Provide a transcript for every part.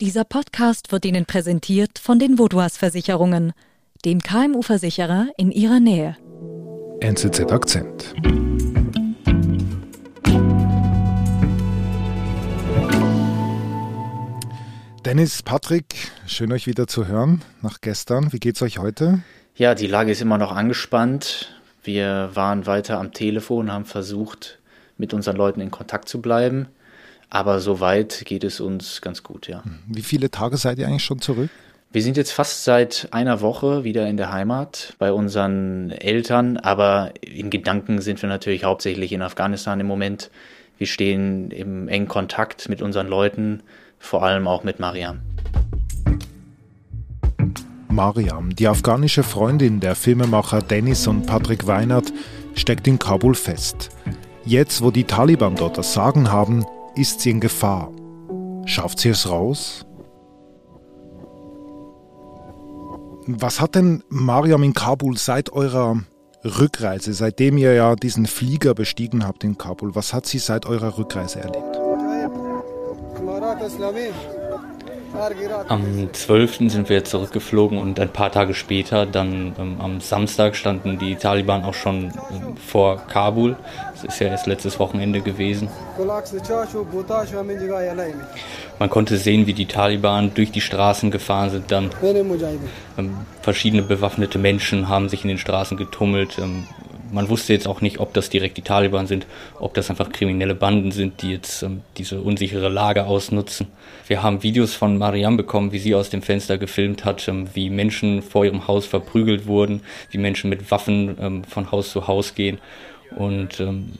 Dieser Podcast wird Ihnen präsentiert von den Vodouas Versicherungen, dem KMU-Versicherer in Ihrer Nähe. NZZ Akzent. Dennis, Patrick, schön euch wieder zu hören nach gestern. Wie geht's euch heute? Ja, die Lage ist immer noch angespannt. Wir waren weiter am Telefon, haben versucht, mit unseren Leuten in Kontakt zu bleiben. Aber soweit geht es uns ganz gut, ja. Wie viele Tage seid ihr eigentlich schon zurück? Wir sind jetzt fast seit einer Woche wieder in der Heimat bei unseren Eltern, aber in Gedanken sind wir natürlich hauptsächlich in Afghanistan im Moment. Wir stehen im engen Kontakt mit unseren Leuten, vor allem auch mit Mariam. Mariam, die afghanische Freundin der Filmemacher Dennis und Patrick Weinert, steckt in Kabul fest. Jetzt, wo die Taliban dort das Sagen haben, ist sie in Gefahr. Schafft sie es raus? Was hat denn Mariam in Kabul seit eurer Rückreise, seitdem ihr ja diesen Flieger bestiegen habt in Kabul, was hat sie seit eurer Rückreise erlebt? Am 12. sind wir zurückgeflogen und ein paar Tage später, dann ähm, am Samstag, standen die Taliban auch schon ähm, vor Kabul. Das ist ja erst letztes Wochenende gewesen. Man konnte sehen, wie die Taliban durch die Straßen gefahren sind. Dann ähm, verschiedene bewaffnete Menschen haben sich in den Straßen getummelt. Man wusste jetzt auch nicht, ob das direkt die Taliban sind, ob das einfach kriminelle Banden sind, die jetzt ähm, diese unsichere Lage ausnutzen. Wir haben Videos von Mariam bekommen, wie sie aus dem Fenster gefilmt hat, ähm, wie Menschen vor ihrem Haus verprügelt wurden, wie Menschen mit Waffen ähm, von Haus zu Haus gehen. Und ähm,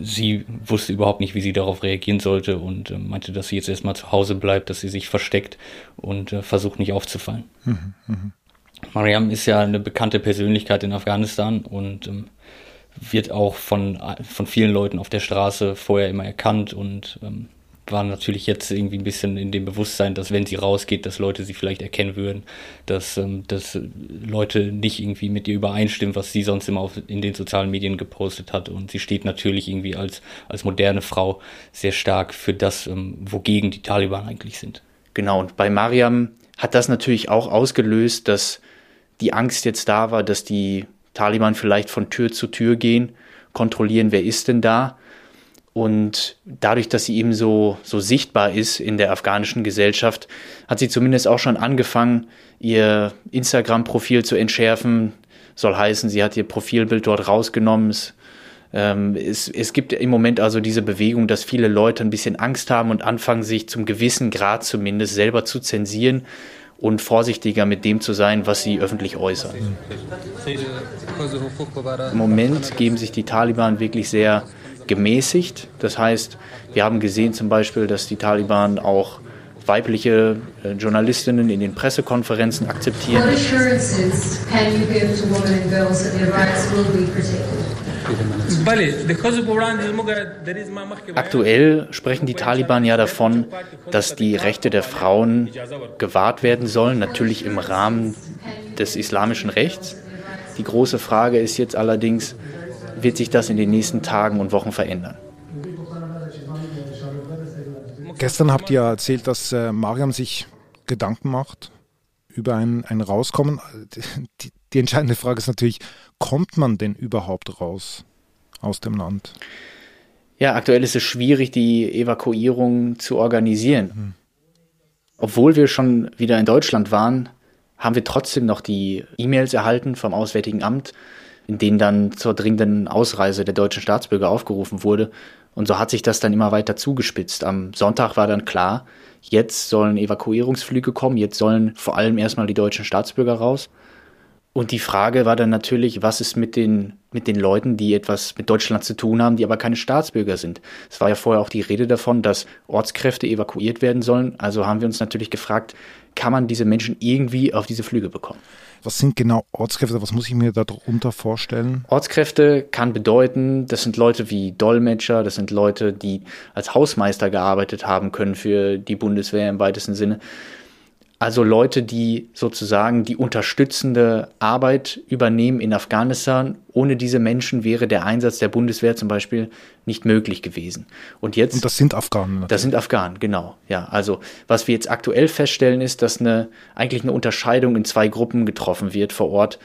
sie wusste überhaupt nicht, wie sie darauf reagieren sollte und äh, meinte, dass sie jetzt erstmal zu Hause bleibt, dass sie sich versteckt und äh, versucht nicht aufzufallen. Mhm, mh. Mariam ist ja eine bekannte Persönlichkeit in Afghanistan und ähm, wird auch von, von vielen Leuten auf der Straße vorher immer erkannt und ähm, war natürlich jetzt irgendwie ein bisschen in dem Bewusstsein, dass wenn sie rausgeht, dass Leute sie vielleicht erkennen würden, dass, ähm, dass Leute nicht irgendwie mit ihr übereinstimmen, was sie sonst immer auf, in den sozialen Medien gepostet hat. Und sie steht natürlich irgendwie als, als moderne Frau sehr stark für das, ähm, wogegen die Taliban eigentlich sind. Genau, und bei Mariam hat das natürlich auch ausgelöst, dass die Angst jetzt da war, dass die Taliban vielleicht von Tür zu Tür gehen, kontrollieren, wer ist denn da. Und dadurch, dass sie eben so, so sichtbar ist in der afghanischen Gesellschaft, hat sie zumindest auch schon angefangen, ihr Instagram-Profil zu entschärfen. Soll heißen, sie hat ihr Profilbild dort rausgenommen. Ähm, es, es gibt im Moment also diese Bewegung, dass viele Leute ein bisschen Angst haben und anfangen, sich zum gewissen Grad zumindest selber zu zensieren und vorsichtiger mit dem zu sein, was sie öffentlich äußern. Im Moment geben sich die Taliban wirklich sehr gemäßigt. Das heißt, wir haben gesehen zum Beispiel, dass die Taliban auch weibliche äh, Journalistinnen in den Pressekonferenzen akzeptieren. What assurances can you give to women and girls that their rights will be protected? Aktuell sprechen die Taliban ja davon, dass die Rechte der Frauen gewahrt werden sollen, natürlich im Rahmen des islamischen Rechts. Die große Frage ist jetzt allerdings, wird sich das in den nächsten Tagen und Wochen verändern? Gestern habt ihr erzählt, dass äh, Mariam sich Gedanken macht über ein, ein Rauskommen. Die, die entscheidende Frage ist natürlich, kommt man denn überhaupt raus aus dem Land? Ja, aktuell ist es schwierig, die Evakuierung zu organisieren. Hm. Obwohl wir schon wieder in Deutschland waren, haben wir trotzdem noch die E-Mails erhalten vom Auswärtigen Amt, in denen dann zur dringenden Ausreise der deutschen Staatsbürger aufgerufen wurde. Und so hat sich das dann immer weiter zugespitzt. Am Sonntag war dann klar, jetzt sollen Evakuierungsflüge kommen, jetzt sollen vor allem erstmal die deutschen Staatsbürger raus. Und die Frage war dann natürlich, was ist mit den, mit den Leuten, die etwas mit Deutschland zu tun haben, die aber keine Staatsbürger sind. Es war ja vorher auch die Rede davon, dass Ortskräfte evakuiert werden sollen. Also haben wir uns natürlich gefragt, kann man diese Menschen irgendwie auf diese Flüge bekommen? Was sind genau Ortskräfte? Was muss ich mir darunter vorstellen? Ortskräfte kann bedeuten, das sind Leute wie Dolmetscher, das sind Leute, die als Hausmeister gearbeitet haben können für die Bundeswehr im weitesten Sinne. Also Leute, die sozusagen die unterstützende Arbeit übernehmen in Afghanistan. Ohne diese Menschen wäre der Einsatz der Bundeswehr zum Beispiel nicht möglich gewesen. Und jetzt. Und das sind Afghanen. Natürlich. Das sind Afghanen, genau. Ja, also was wir jetzt aktuell feststellen, ist, dass eine eigentlich eine Unterscheidung in zwei Gruppen getroffen wird vor Ort.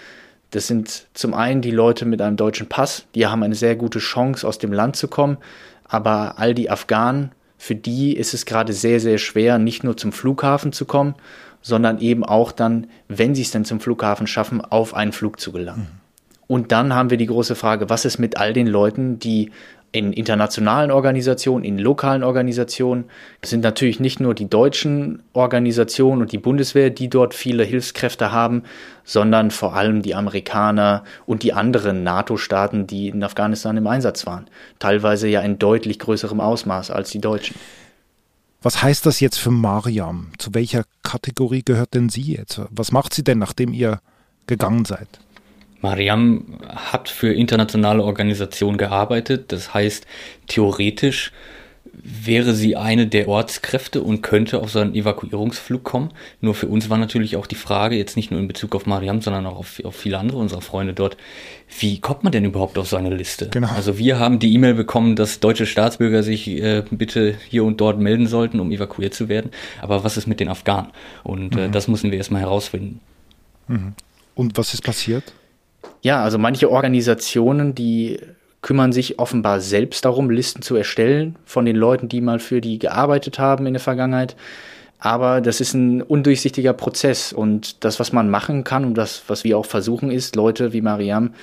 Das sind zum einen die Leute mit einem deutschen Pass, die haben eine sehr gute Chance, aus dem Land zu kommen. Aber all die Afghanen, für die ist es gerade sehr, sehr schwer, nicht nur zum Flughafen zu kommen, sondern eben auch dann, wenn sie es denn zum Flughafen schaffen, auf einen Flug zu gelangen. Mhm. Und dann haben wir die große Frage, was ist mit all den Leuten, die in internationalen Organisationen, in lokalen Organisationen. Es sind natürlich nicht nur die deutschen Organisationen und die Bundeswehr, die dort viele Hilfskräfte haben, sondern vor allem die Amerikaner und die anderen NATO-Staaten, die in Afghanistan im Einsatz waren. Teilweise ja in deutlich größerem Ausmaß als die Deutschen. Was heißt das jetzt für Mariam? Zu welcher Kategorie gehört denn sie jetzt? Was macht sie denn, nachdem ihr gegangen seid? Mariam hat für internationale Organisationen gearbeitet. Das heißt, theoretisch wäre sie eine der Ortskräfte und könnte auf so einen Evakuierungsflug kommen. Nur für uns war natürlich auch die Frage, jetzt nicht nur in Bezug auf Mariam, sondern auch auf, auf viele andere unserer Freunde dort, wie kommt man denn überhaupt auf so eine Liste? Genau. Also wir haben die E-Mail bekommen, dass deutsche Staatsbürger sich äh, bitte hier und dort melden sollten, um evakuiert zu werden. Aber was ist mit den Afghanen? Und äh, mhm. das müssen wir erstmal herausfinden. Mhm. Und was ist passiert? Ja, also manche Organisationen, die kümmern sich offenbar selbst darum, Listen zu erstellen von den Leuten, die mal für die gearbeitet haben in der Vergangenheit. Aber das ist ein undurchsichtiger Prozess und das, was man machen kann und das, was wir auch versuchen, ist, Leute wie Mariam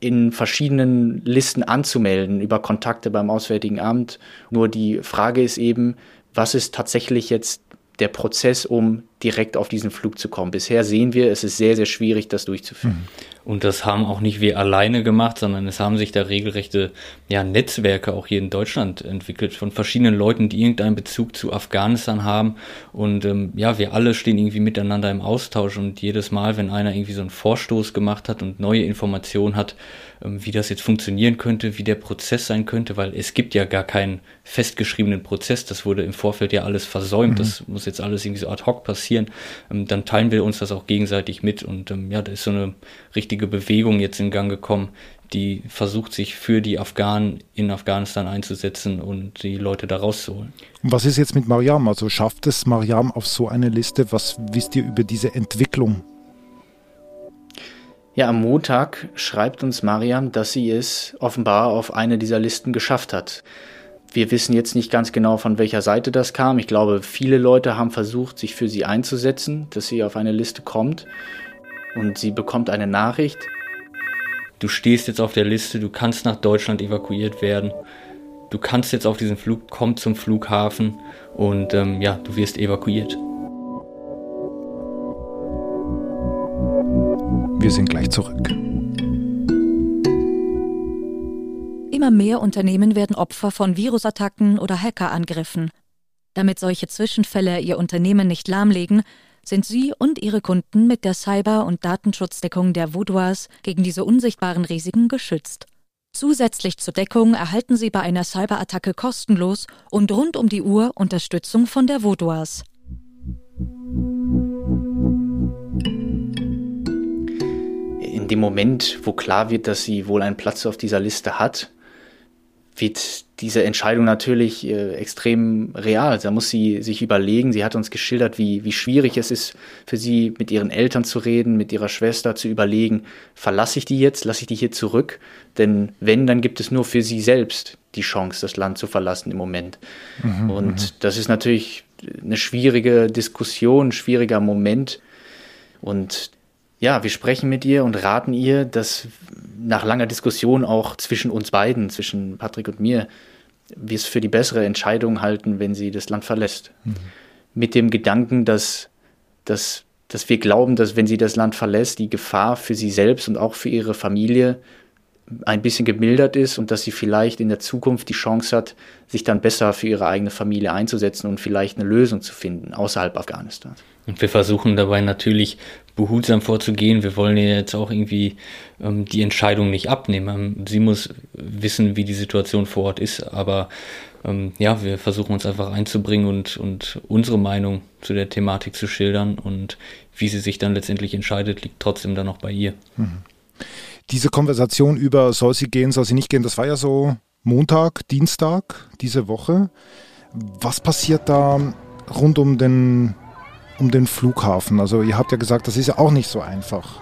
in verschiedenen Listen anzumelden über Kontakte beim Auswärtigen Amt. Nur die Frage ist eben, was ist tatsächlich jetzt der Prozess, um direkt auf diesen Flug zu kommen. Bisher sehen wir, es ist sehr, sehr schwierig, das durchzuführen. Mhm. Und das haben auch nicht wir alleine gemacht, sondern es haben sich da regelrechte ja, Netzwerke auch hier in Deutschland entwickelt von verschiedenen Leuten, die irgendeinen Bezug zu Afghanistan haben. Und ähm, ja, wir alle stehen irgendwie miteinander im Austausch und jedes Mal, wenn einer irgendwie so einen Vorstoß gemacht hat und neue Informationen hat, ähm, wie das jetzt funktionieren könnte, wie der Prozess sein könnte, weil es gibt ja gar keinen festgeschriebenen Prozess. Das wurde im Vorfeld ja alles versäumt. Mhm. Das muss jetzt alles irgendwie so ad hoc passieren. Ähm, dann teilen wir uns das auch gegenseitig mit und ähm, ja, da ist so eine richtige Bewegung jetzt in Gang gekommen, die versucht, sich für die Afghanen in Afghanistan einzusetzen und die Leute da rauszuholen. Und was ist jetzt mit Mariam? Also schafft es Mariam auf so eine Liste? Was wisst ihr über diese Entwicklung? Ja, am Montag schreibt uns Mariam, dass sie es offenbar auf eine dieser Listen geschafft hat. Wir wissen jetzt nicht ganz genau, von welcher Seite das kam. Ich glaube, viele Leute haben versucht, sich für sie einzusetzen, dass sie auf eine Liste kommt. Und sie bekommt eine Nachricht. Du stehst jetzt auf der Liste, du kannst nach Deutschland evakuiert werden. Du kannst jetzt auf diesen Flug, komm zum Flughafen und ähm, ja, du wirst evakuiert. Wir sind gleich zurück. Immer mehr Unternehmen werden Opfer von Virusattacken oder Hackerangriffen. Damit solche Zwischenfälle ihr Unternehmen nicht lahmlegen, sind Sie und Ihre Kunden mit der Cyber- und Datenschutzdeckung der Vaudois gegen diese unsichtbaren Risiken geschützt. Zusätzlich zur Deckung erhalten Sie bei einer Cyberattacke kostenlos und rund um die Uhr Unterstützung von der Vaudois. in dem Moment, wo klar wird, dass sie wohl einen Platz auf dieser Liste hat, wird diese Entscheidung natürlich äh, extrem real. Da muss sie sich überlegen. Sie hat uns geschildert, wie, wie schwierig es ist für sie, mit ihren Eltern zu reden, mit ihrer Schwester zu überlegen, verlasse ich die jetzt, lasse ich die hier zurück? Denn wenn, dann gibt es nur für sie selbst die Chance, das Land zu verlassen im Moment. Mhm, Und mhm. das ist natürlich eine schwierige Diskussion, ein schwieriger Moment. Und ja, wir sprechen mit ihr und raten ihr, dass nach langer Diskussion auch zwischen uns beiden, zwischen Patrick und mir, wir es für die bessere Entscheidung halten, wenn sie das Land verlässt. Mhm. Mit dem Gedanken, dass, dass, dass wir glauben, dass wenn sie das Land verlässt, die Gefahr für sie selbst und auch für ihre Familie ein bisschen gemildert ist und dass sie vielleicht in der Zukunft die Chance hat, sich dann besser für ihre eigene Familie einzusetzen und vielleicht eine Lösung zu finden außerhalb Afghanistans. Und wir versuchen dabei natürlich behutsam vorzugehen. Wir wollen ihr jetzt auch irgendwie ähm, die Entscheidung nicht abnehmen. Sie muss wissen, wie die Situation vor Ort ist, aber ähm, ja, wir versuchen uns einfach einzubringen und, und unsere Meinung zu der Thematik zu schildern und wie sie sich dann letztendlich entscheidet, liegt trotzdem dann noch bei ihr. Mhm. Diese Konversation über soll sie gehen, soll sie nicht gehen, das war ja so Montag, Dienstag diese Woche. Was passiert da rund um den, um den Flughafen? Also ihr habt ja gesagt, das ist ja auch nicht so einfach.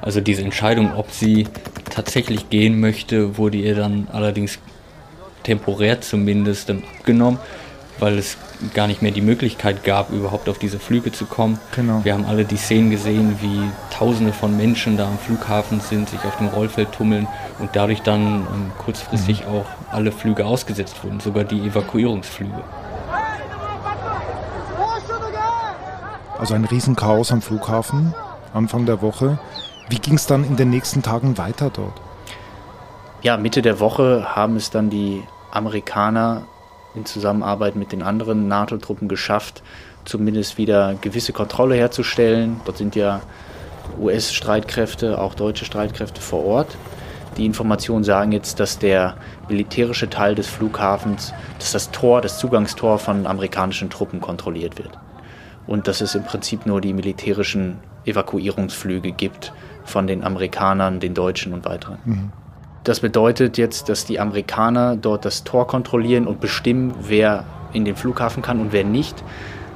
Also diese Entscheidung, ob sie tatsächlich gehen möchte, wurde ihr dann allerdings temporär zumindest abgenommen, weil es gar nicht mehr die Möglichkeit gab, überhaupt auf diese Flüge zu kommen. Genau. Wir haben alle die Szenen gesehen, wie Tausende von Menschen da am Flughafen sind, sich auf dem Rollfeld tummeln und dadurch dann ähm, kurzfristig mhm. auch alle Flüge ausgesetzt wurden, sogar die Evakuierungsflüge. Also ein Riesenchaos am Flughafen Anfang der Woche. Wie ging es dann in den nächsten Tagen weiter dort? Ja, Mitte der Woche haben es dann die Amerikaner in Zusammenarbeit mit den anderen NATO-Truppen geschafft, zumindest wieder gewisse Kontrolle herzustellen. Dort sind ja US-Streitkräfte, auch deutsche Streitkräfte vor Ort. Die Informationen sagen jetzt, dass der militärische Teil des Flughafens, dass das Tor, das Zugangstor von amerikanischen Truppen kontrolliert wird. Und dass es im Prinzip nur die militärischen Evakuierungsflüge gibt von den Amerikanern, den Deutschen und weiteren. Mhm. Das bedeutet jetzt, dass die Amerikaner dort das Tor kontrollieren und bestimmen, wer in den Flughafen kann und wer nicht.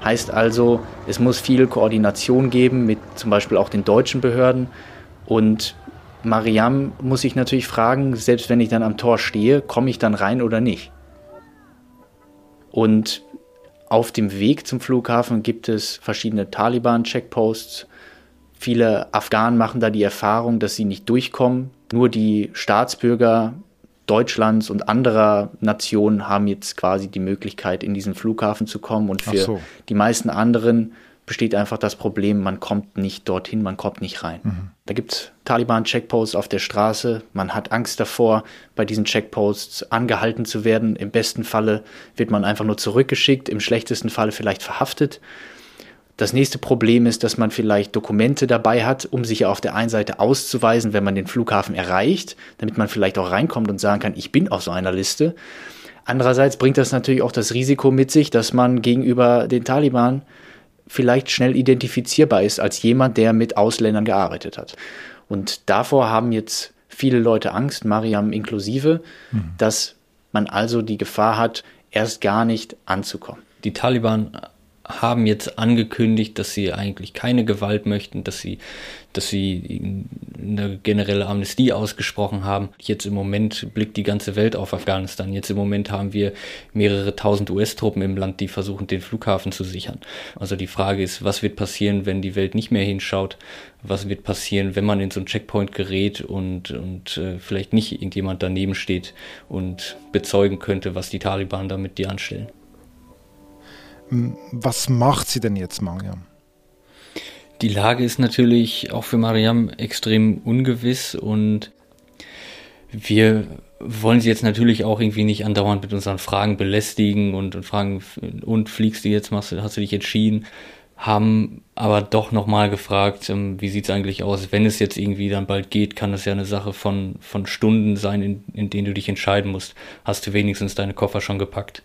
Heißt also, es muss viel Koordination geben mit zum Beispiel auch den deutschen Behörden. Und Mariam muss sich natürlich fragen, selbst wenn ich dann am Tor stehe, komme ich dann rein oder nicht? Und auf dem Weg zum Flughafen gibt es verschiedene Taliban-Checkposts. Viele Afghanen machen da die Erfahrung, dass sie nicht durchkommen nur die Staatsbürger Deutschlands und anderer Nationen haben jetzt quasi die Möglichkeit, in diesen Flughafen zu kommen. Und für so. die meisten anderen besteht einfach das Problem, man kommt nicht dorthin, man kommt nicht rein. Mhm. Da gibt es Taliban-Checkposts auf der Straße. Man hat Angst davor, bei diesen Checkposts angehalten zu werden. Im besten Falle wird man einfach nur zurückgeschickt, im schlechtesten Falle vielleicht verhaftet. Das nächste Problem ist, dass man vielleicht Dokumente dabei hat, um sich auf der einen Seite auszuweisen, wenn man den Flughafen erreicht, damit man vielleicht auch reinkommt und sagen kann, ich bin auf so einer Liste. Andererseits bringt das natürlich auch das Risiko mit sich, dass man gegenüber den Taliban vielleicht schnell identifizierbar ist als jemand, der mit Ausländern gearbeitet hat. Und davor haben jetzt viele Leute Angst, Mariam inklusive, mhm. dass man also die Gefahr hat, erst gar nicht anzukommen. Die Taliban haben jetzt angekündigt, dass sie eigentlich keine Gewalt möchten, dass sie, dass sie eine generelle Amnestie ausgesprochen haben. Jetzt im Moment blickt die ganze Welt auf Afghanistan. Jetzt im Moment haben wir mehrere tausend US-Truppen im Land, die versuchen, den Flughafen zu sichern. Also die Frage ist, was wird passieren, wenn die Welt nicht mehr hinschaut? Was wird passieren, wenn man in so einen Checkpoint gerät und, und äh, vielleicht nicht irgendjemand daneben steht und bezeugen könnte, was die Taliban da mit dir anstellen? Was macht sie denn jetzt, Mariam? Die Lage ist natürlich auch für Mariam extrem ungewiss und wir wollen sie jetzt natürlich auch irgendwie nicht andauernd mit unseren Fragen belästigen und, und fragen, und fliegst du jetzt, machst, hast du dich entschieden? Haben aber doch nochmal gefragt, ähm, wie sieht's eigentlich aus, wenn es jetzt irgendwie dann bald geht, kann das ja eine Sache von, von Stunden sein, in, in denen du dich entscheiden musst. Hast du wenigstens deine Koffer schon gepackt?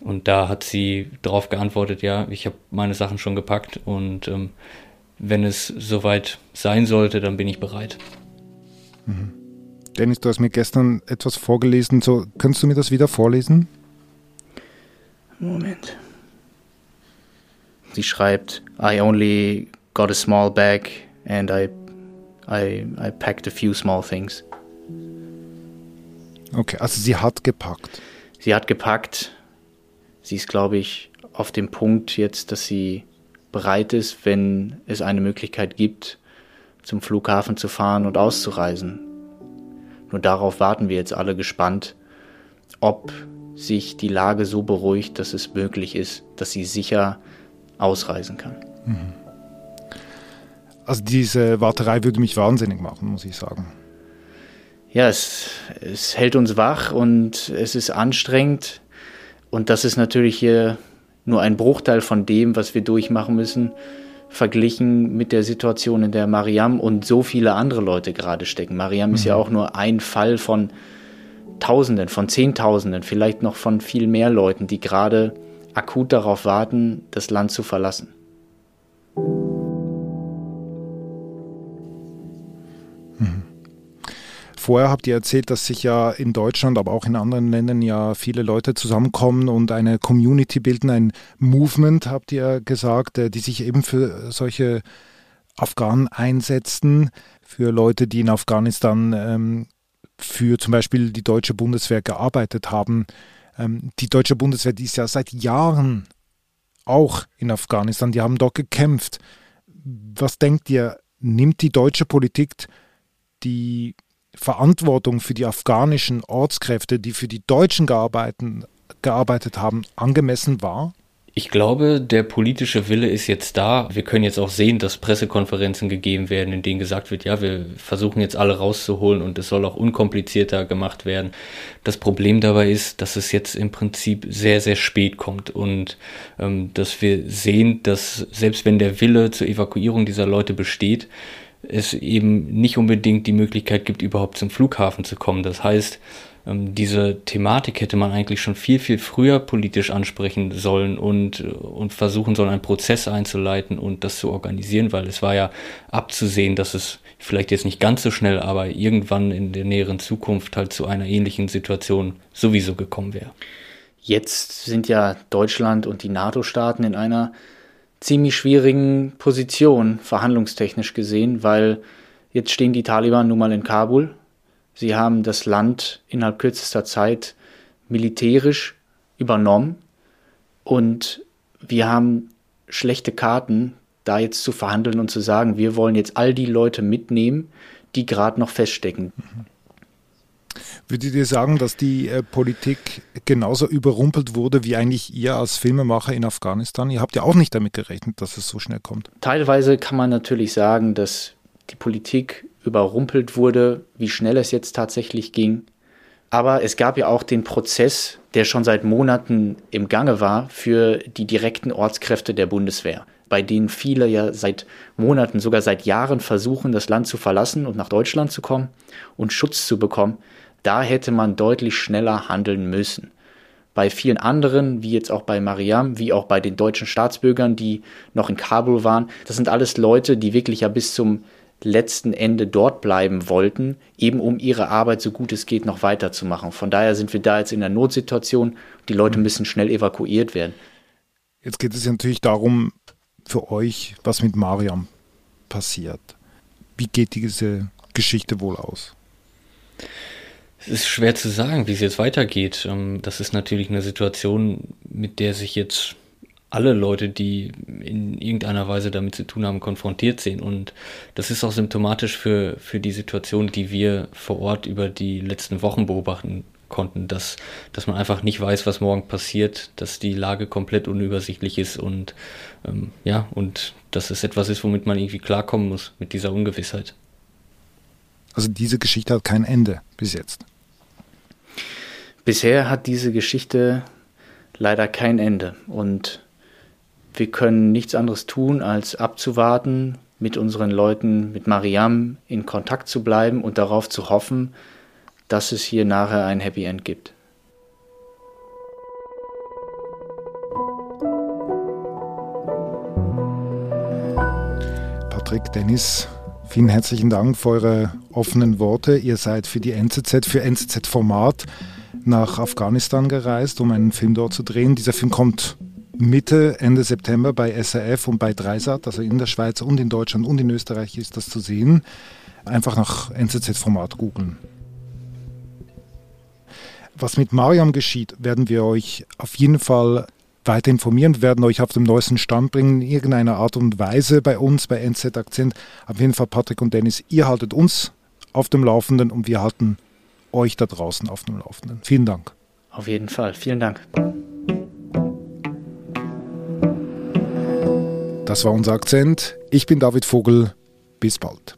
Und da hat sie darauf geantwortet, ja, ich habe meine Sachen schon gepackt und ähm, wenn es soweit sein sollte, dann bin ich bereit. Mhm. Dennis, du hast mir gestern etwas vorgelesen. So, kannst du mir das wieder vorlesen? Moment. Sie schreibt, I only got a small bag and I, I, I packed a few small things. Okay, also sie hat gepackt. Sie hat gepackt sie ist, glaube ich, auf dem Punkt jetzt, dass sie bereit ist, wenn es eine Möglichkeit gibt, zum Flughafen zu fahren und auszureisen. Nur darauf warten wir jetzt alle gespannt, ob sich die Lage so beruhigt, dass es möglich ist, dass sie sicher ausreisen kann. Mhm. Also diese Warterei würde mich wahnsinnig machen, muss ich sagen. Ja, es, es hält uns wach und es ist anstrengend. Und das ist natürlich hier nur ein Bruchteil von dem, was wir durchmachen müssen, verglichen mit der Situation, in der Mariam und so viele andere Leute gerade stecken. Mariam mhm. ist ja mhm. auch nur ein Fall von Tausenden, von Zehntausenden, vielleicht noch von viel mehr Leuten, die gerade akut darauf warten, das Land zu verlassen. Vorher habt ihr erzählt, dass sich ja in Deutschland, aber auch in anderen Ländern ja viele Leute zusammenkommen und eine Community bilden, ein Movement, habt ihr gesagt, äh, die sich eben für solche Afghanen einsetzen, für Leute, die in Afghanistan ähm, für zum Beispiel die deutsche Bundeswehr gearbeitet haben. Ähm, die deutsche Bundeswehr, die ist ja seit Jahren auch in Afghanistan, die haben dort gekämpft. Was denkt ihr, nimmt die deutsche Politik die Verantwortung für die afghanischen Ortskräfte, die für die Deutschen gearbeitet, gearbeitet haben, angemessen war? Ich glaube, der politische Wille ist jetzt da. Wir können jetzt auch sehen, dass Pressekonferenzen gegeben werden, in denen gesagt wird, ja, wir versuchen jetzt alle rauszuholen und es soll auch unkomplizierter gemacht werden. Das Problem dabei ist, dass es jetzt im Prinzip sehr, sehr spät kommt und ähm, dass wir sehen, dass selbst wenn der Wille zur Evakuierung dieser Leute besteht, es eben nicht unbedingt die Möglichkeit gibt, überhaupt zum Flughafen zu kommen. Das heißt, ähm, diese Thematik hätte man eigentlich schon viel, viel früher politisch ansprechen sollen und, und versuchen sollen, einen Prozess einzuleiten und das zu organisieren, weil es war ja abzusehen, dass es vielleicht jetzt nicht ganz so schnell, aber irgendwann in der näheren Zukunft halt zu einer ähnlichen Situation sowieso gekommen wäre. Jetzt sind ja Deutschland und die NATO-Staaten in einer ziemlich schwierigen Position, verhandlungstechnisch gesehen, weil jetzt stehen die Taliban nun mal in Kabul. Sie haben das Land innerhalb kürzester Zeit militärisch übernommen und wir haben schlechte Karten, da jetzt zu verhandeln und zu sagen, wir wollen jetzt all die Leute mitnehmen, die gerade noch feststecken. Mhm. Würdet ihr sagen, dass die äh, Politik genauso überrumpelt wurde wie eigentlich ihr als Filmemacher in Afghanistan? Ihr habt ja auch nicht damit gerechnet, dass es so schnell kommt. Teilweise kann man natürlich sagen, dass die Politik überrumpelt wurde, wie schnell es jetzt tatsächlich ging. Aber es gab ja auch den Prozess, der schon seit Monaten im Gange war für die direkten Ortskräfte der Bundeswehr, bei denen viele ja seit Monaten, sogar seit Jahren versuchen, das Land zu verlassen und nach Deutschland zu kommen und Schutz zu bekommen. Da hätte man deutlich schneller handeln müssen. Bei vielen anderen, wie jetzt auch bei Mariam, wie auch bei den deutschen Staatsbürgern, die noch in Kabul waren, das sind alles Leute, die wirklich ja bis zum letzten Ende dort bleiben wollten, eben um ihre Arbeit so gut es geht noch weiterzumachen. Von daher sind wir da jetzt in der Notsituation. Die Leute müssen schnell evakuiert werden. Jetzt geht es ja natürlich darum, für euch, was mit Mariam passiert. Wie geht diese Geschichte wohl aus? Es ist schwer zu sagen, wie es jetzt weitergeht. Ähm, das ist natürlich eine Situation, mit der sich jetzt alle Leute, die in irgendeiner Weise damit zu tun haben, konfrontiert sehen. Und das ist auch symptomatisch für, für die Situation, die wir vor Ort über die letzten Wochen beobachten konnten, dass, dass man einfach nicht weiß, was morgen passiert, dass die Lage komplett unübersichtlich ist und ähm, ja, und dass es etwas ist, womit man irgendwie klarkommen muss, mit dieser Ungewissheit. Also diese Geschichte hat kein Ende bis jetzt. Bisher hat diese Geschichte leider kein Ende und wir können nichts anderes tun, als abzuwarten, mit unseren Leuten, mit Mariam in Kontakt zu bleiben und darauf zu hoffen, dass es hier nachher ein Happy End gibt. Patrick, Dennis, vielen herzlichen Dank für eure offenen Worte. Ihr seid für die NZZ, für NZZ Format nach Afghanistan gereist, um einen Film dort zu drehen. Dieser Film kommt Mitte, Ende September bei SRF und bei Dreisat, also in der Schweiz und in Deutschland und in Österreich ist das zu sehen. Einfach nach NZZ-Format googeln. Was mit Mariam geschieht, werden wir euch auf jeden Fall weiter informieren. Wir werden euch auf dem neuesten Stand bringen, in irgendeiner Art und Weise bei uns, bei NZ Akzent. Auf jeden Fall, Patrick und Dennis, ihr haltet uns auf dem Laufenden und wir halten euch da draußen auf dem Laufenden. Vielen Dank. Auf jeden Fall. Vielen Dank. Das war unser Akzent. Ich bin David Vogel. Bis bald.